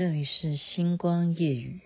这里是星光夜语。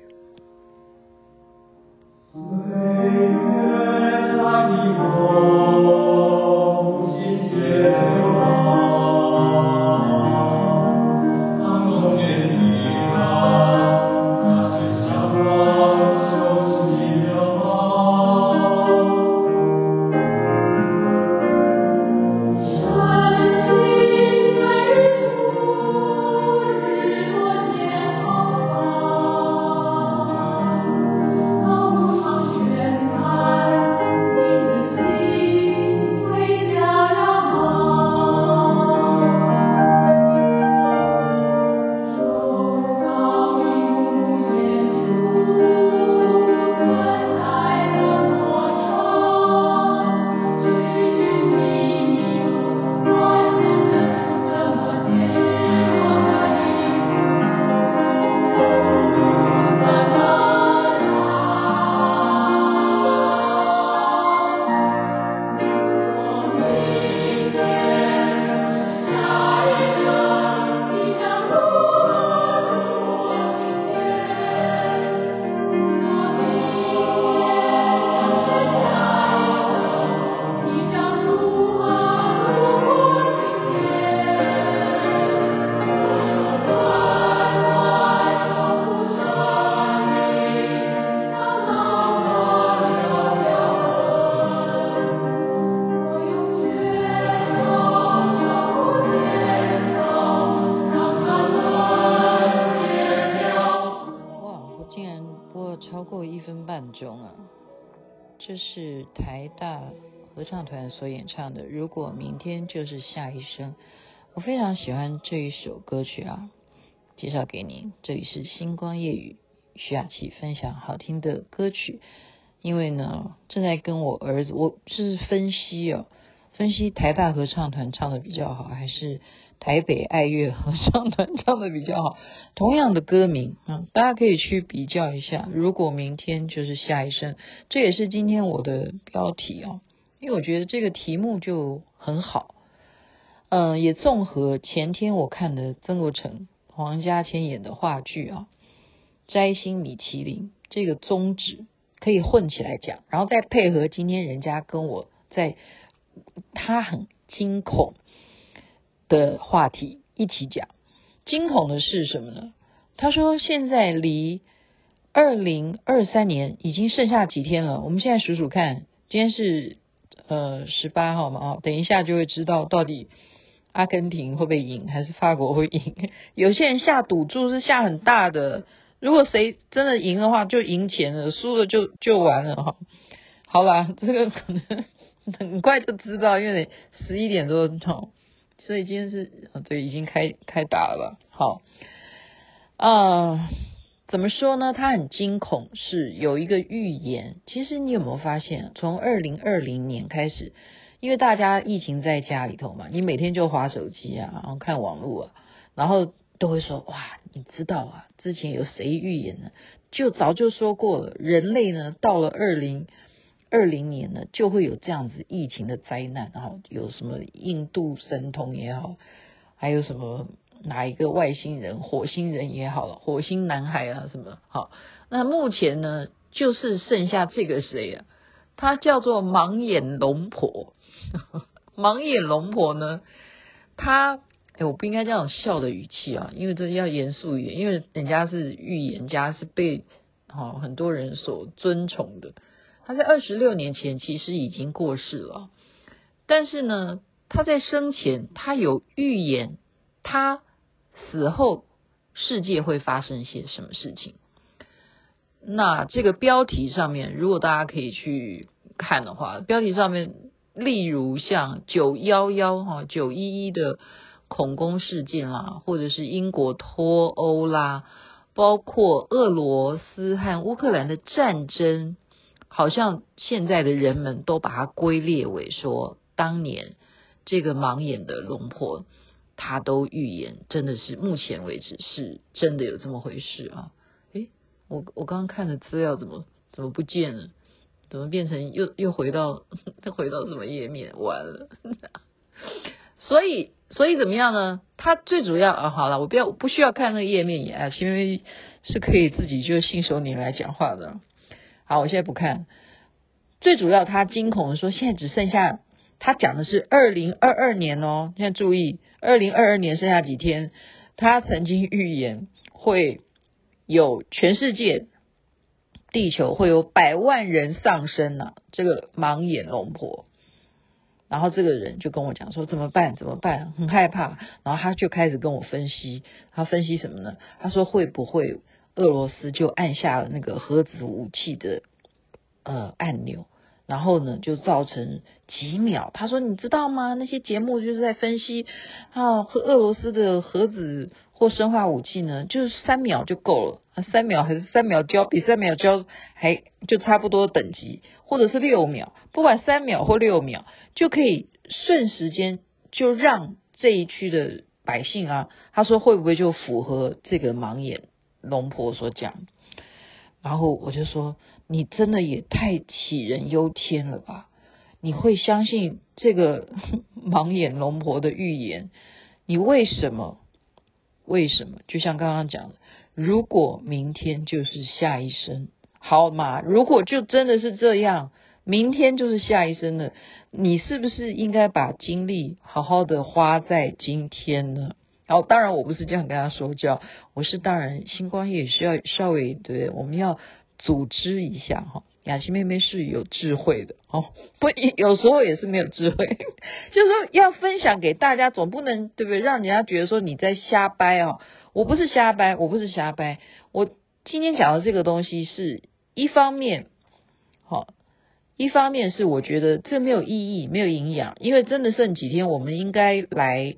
这是台大合唱团所演唱的《如果明天就是下一生》，我非常喜欢这一首歌曲啊，介绍给您。这里是星光夜语，徐雅琪分享好听的歌曲。因为呢，正在跟我儿子，我是分析哦，分析台大合唱团唱的比较好，还是台北爱乐合唱团唱的比较好？同样的歌名，嗯，大家可以去比较一下。如果明天就是下一生，这也是今天我的标题哦，因为我觉得这个题目就很好。嗯，也综合前天我看的曾国城、黄家千演的话剧啊，《摘星米其林》这个宗旨可以混起来讲，然后再配合今天人家跟我在他很惊恐的话题一起讲。惊恐的是什么呢？他说现在离二零二三年已经剩下几天了。我们现在数数看，今天是呃十八号嘛，啊，等一下就会知道到底阿根廷会不会赢，还是法国会赢。有些人下赌注是下很大的，如果谁真的赢的话，就赢钱了；输了就就完了哈。好啦，这个可能很快就知道，因为十一点多钟。所以今天是对，已经开开打了？好，啊、怎么说呢？他很惊恐，是有一个预言。其实你有没有发现，从二零二零年开始，因为大家疫情在家里头嘛，你每天就滑手机啊，然后看网络啊，然后都会说哇，你知道啊，之前有谁预言呢？就早就说过了，人类呢到了二零。二零年呢，就会有这样子疫情的灾难，然后有什么印度神童也好，还有什么哪一个外星人、火星人也好了，火星男孩啊什么好。那目前呢，就是剩下这个谁啊？他叫做盲眼龙婆。盲眼龙婆呢，他哎，我不应该这样笑的语气啊，因为这要严肃一点，因为人家是预言家，是被哦很多人所尊崇的。他在二十六年前其实已经过世了，但是呢，他在生前他有预言，他死后世界会发生些什么事情。那这个标题上面，如果大家可以去看的话，标题上面例如像九幺幺哈九一一的恐攻事件啦，或者是英国脱欧啦，包括俄罗斯和乌克兰的战争。好像现在的人们都把它归列为说，当年这个盲眼的龙婆，他都预言，真的是目前为止是真的有这么回事啊？诶，我我刚刚看的资料怎么怎么不见了？怎么变成又又回到 又回到什么页面？完了。所以所以怎么样呢？他最主要啊，好了，我不要不需要看那个页面也啊，因为是可以自己就信手拈来讲话的。好，我现在不看。最主要他惊恐的说，现在只剩下他讲的是二零二二年哦，现在注意，二零二二年剩下几天？他曾经预言会有全世界。地球会有百万人丧生呐、啊，这个盲眼龙婆，然后这个人就跟我讲说怎么办？怎么办？很害怕。然后他就开始跟我分析，他分析什么呢？他说会不会俄罗斯就按下了那个核子武器的呃按钮，然后呢就造成几秒？他说你知道吗？那些节目就是在分析啊，和俄罗斯的核子或生化武器呢，就是三秒就够了。三秒还是三秒交，比三秒交还就差不多等级，或者是六秒，不管三秒或六秒，就可以瞬时间就让这一区的百姓啊，他说会不会就符合这个盲眼龙婆所讲？然后我就说，你真的也太杞人忧天了吧？你会相信这个 盲眼龙婆的预言？你为什么？为什么？就像刚刚讲的。如果明天就是下一生，好嘛？如果就真的是这样，明天就是下一生了，你是不是应该把精力好好的花在今天呢？然后，当然我不是这样跟他说教，我是当然星光也需要稍微对，我们要组织一下哈。雅琪妹妹是有智慧的哦，不，有时候也是没有智慧，就是说要分享给大家，总不能对不对？让人家觉得说你在瞎掰哦。我不是瞎掰，我不是瞎掰。我今天讲的这个东西是一方面，好，一方面是我觉得这没有意义，没有营养，因为真的剩几天，我们应该来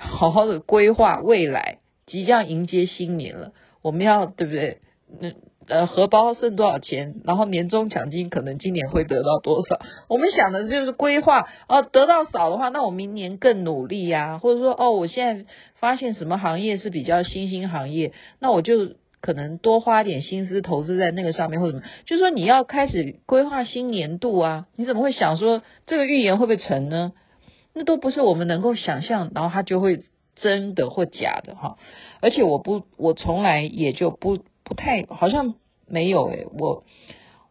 好好的规划未来，即将迎接新年了，我们要对不对？那呃，荷包剩多少钱？然后年终奖金可能今年会得到多少？我们想的就是规划哦，得到少的话，那我明年更努力呀，或者说哦，我现在发现什么行业是比较新兴行业，那我就可能多花点心思投资在那个上面，或者什么，就是说你要开始规划新年度啊，你怎么会想说这个预言会不会成呢？那都不是我们能够想象，然后它就会真的或假的哈。而且我不，我从来也就不。不太好像没有诶，我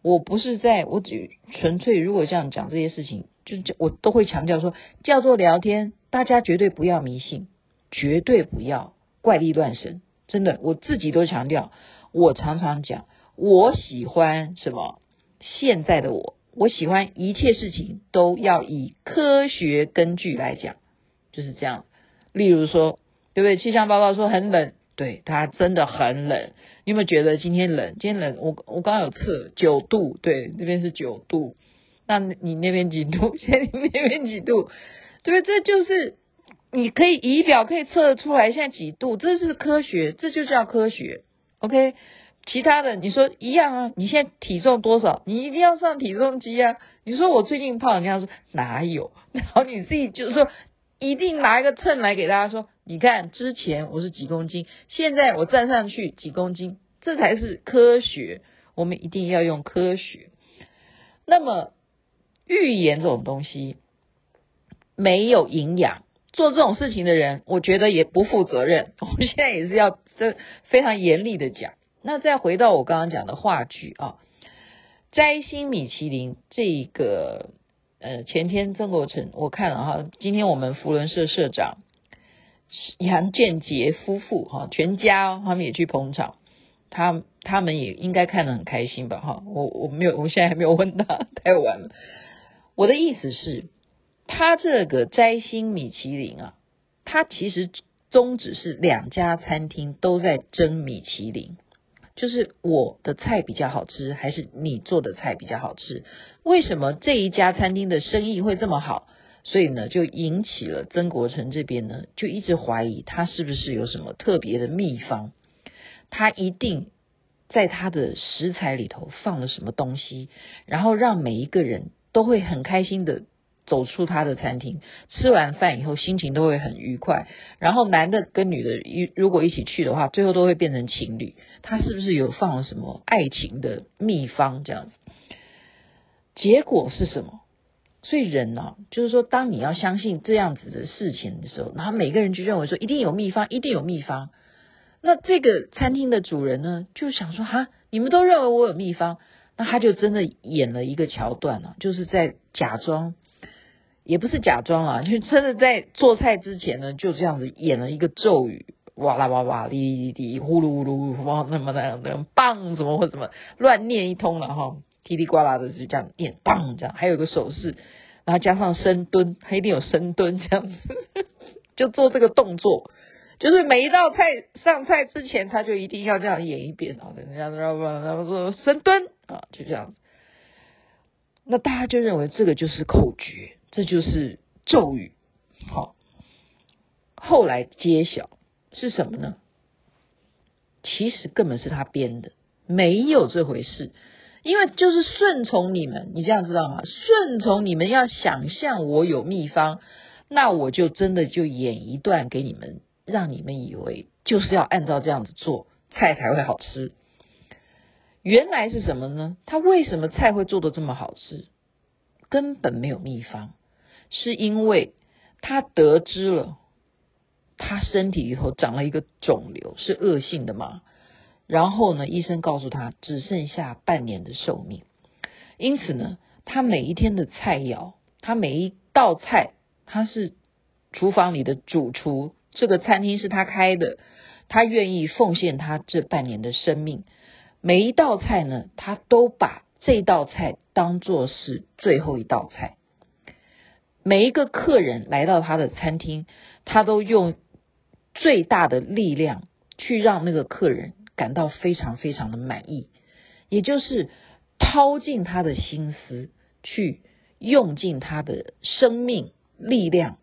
我不是在，我只纯粹如果这样讲这些事情，就我都会强调说，叫做聊天，大家绝对不要迷信，绝对不要怪力乱神，真的，我自己都强调，我常常讲，我喜欢什么？现在的我，我喜欢一切事情都要以科学根据来讲，就是这样。例如说，对不对？气象报告说很冷。对，它真的很冷，你有没有觉得今天冷？今天冷，我我刚刚有测九度，对，那边是九度，那你那边几度？现在你那边几度？对不对，这就是你可以仪表可以测出来现在几度，这是科学，这就叫科学。OK，其他的你说一样啊？你现在体重多少？你一定要上体重机啊？你说我最近胖，人家说哪有？然后你自己就是说。一定拿一个秤来给大家说，你看之前我是几公斤，现在我站上去几公斤，这才是科学。我们一定要用科学。那么预言这种东西没有营养，做这种事情的人，我觉得也不负责任。我们现在也是要这非常严厉的讲。那再回到我刚刚讲的话剧啊，摘星米其林这个。呃，前天曾国成我看了哈，今天我们福伦社社长杨建杰夫妇哈，全家他们也去捧场，他他们也应该看得很开心吧哈，我我没有，我现在还没有问他，太晚了。我的意思是，他这个摘星米其林啊，他其实宗旨是两家餐厅都在争米其林。就是我的菜比较好吃，还是你做的菜比较好吃？为什么这一家餐厅的生意会这么好？所以呢，就引起了曾国成这边呢，就一直怀疑他是不是有什么特别的秘方，他一定在他的食材里头放了什么东西，然后让每一个人都会很开心的。走出他的餐厅，吃完饭以后心情都会很愉快。然后男的跟女的一如果一起去的话，最后都会变成情侣。他是不是有放了什么爱情的秘方这样子？结果是什么？所以人呢、啊，就是说，当你要相信这样子的事情的时候，然后每个人就认为说一定有秘方，一定有秘方。那这个餐厅的主人呢，就想说哈，你们都认为我有秘方，那他就真的演了一个桥段啊，就是在假装，也不是假装啊，就真的在做菜之前呢，就这样子演了一个咒语，哇啦哇哇，滴滴滴，呼噜呼噜，哇那么那样的棒，怎么或怎么乱念一通了哈。叽里呱啦的就这样念，棒这样，还有个手势，然后加上深蹲，他一定有深蹲这样子，就做这个动作，就是每一道菜上菜之前，他就一定要这样演一遍啊，人家知道吧？然后说深蹲啊，就这样子，那大家就认为这个就是口诀，这就是咒语，好，后来揭晓是什么呢？其实根本是他编的，没有这回事。因为就是顺从你们，你这样知道吗？顺从你们要想象我有秘方，那我就真的就演一段给你们，让你们以为就是要按照这样子做，菜才会好吃。原来是什么呢？他为什么菜会做的这么好吃？根本没有秘方，是因为他得知了他身体里头长了一个肿瘤，是恶性的嘛？然后呢，医生告诉他只剩下半年的寿命，因此呢，他每一天的菜肴，他每一道菜，他是厨房里的主厨，这个餐厅是他开的，他愿意奉献他这半年的生命，每一道菜呢，他都把这道菜当作是最后一道菜，每一个客人来到他的餐厅，他都用最大的力量去让那个客人。感到非常非常的满意，也就是掏尽他的心思，去用尽他的生命力量，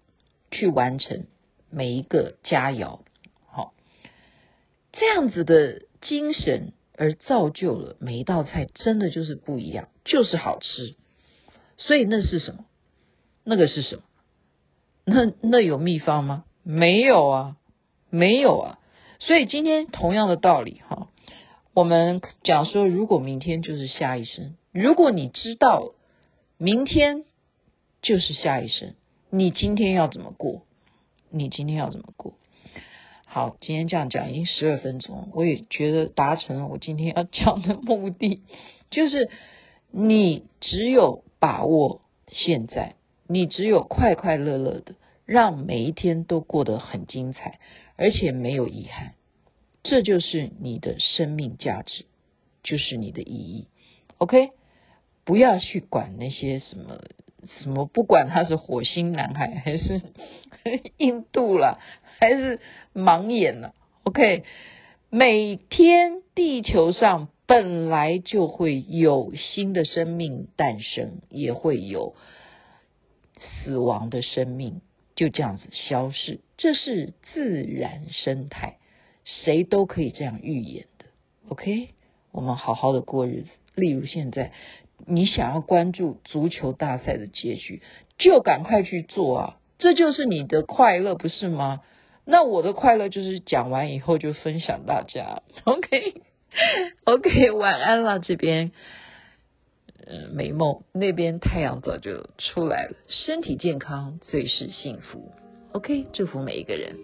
去完成每一个佳肴。好，这样子的精神而造就了每一道菜，真的就是不一样，就是好吃。所以那是什么？那个是什么？那那有秘方吗？没有啊，没有啊。所以今天同样的道理哈，我们讲说，如果明天就是下一生，如果你知道明天就是下一生，你今天要怎么过？你今天要怎么过？好，今天这样讲已经十二分钟，我也觉得达成了我今天要讲的目的，就是你只有把握现在，你只有快快乐乐的，让每一天都过得很精彩。而且没有遗憾，这就是你的生命价值，就是你的意义。OK，不要去管那些什么什么，不管他是火星男孩还是 印度了，还是盲眼了。OK，每天地球上本来就会有新的生命诞生，也会有死亡的生命。就这样子消逝，这是自然生态，谁都可以这样预言的。OK，我们好好的过日子。例如现在，你想要关注足球大赛的结局，就赶快去做啊！这就是你的快乐，不是吗？那我的快乐就是讲完以后就分享大家。OK，OK，晚安了这边。呃，美梦那边太阳早就出来了，身体健康最是幸福。OK，祝福每一个人。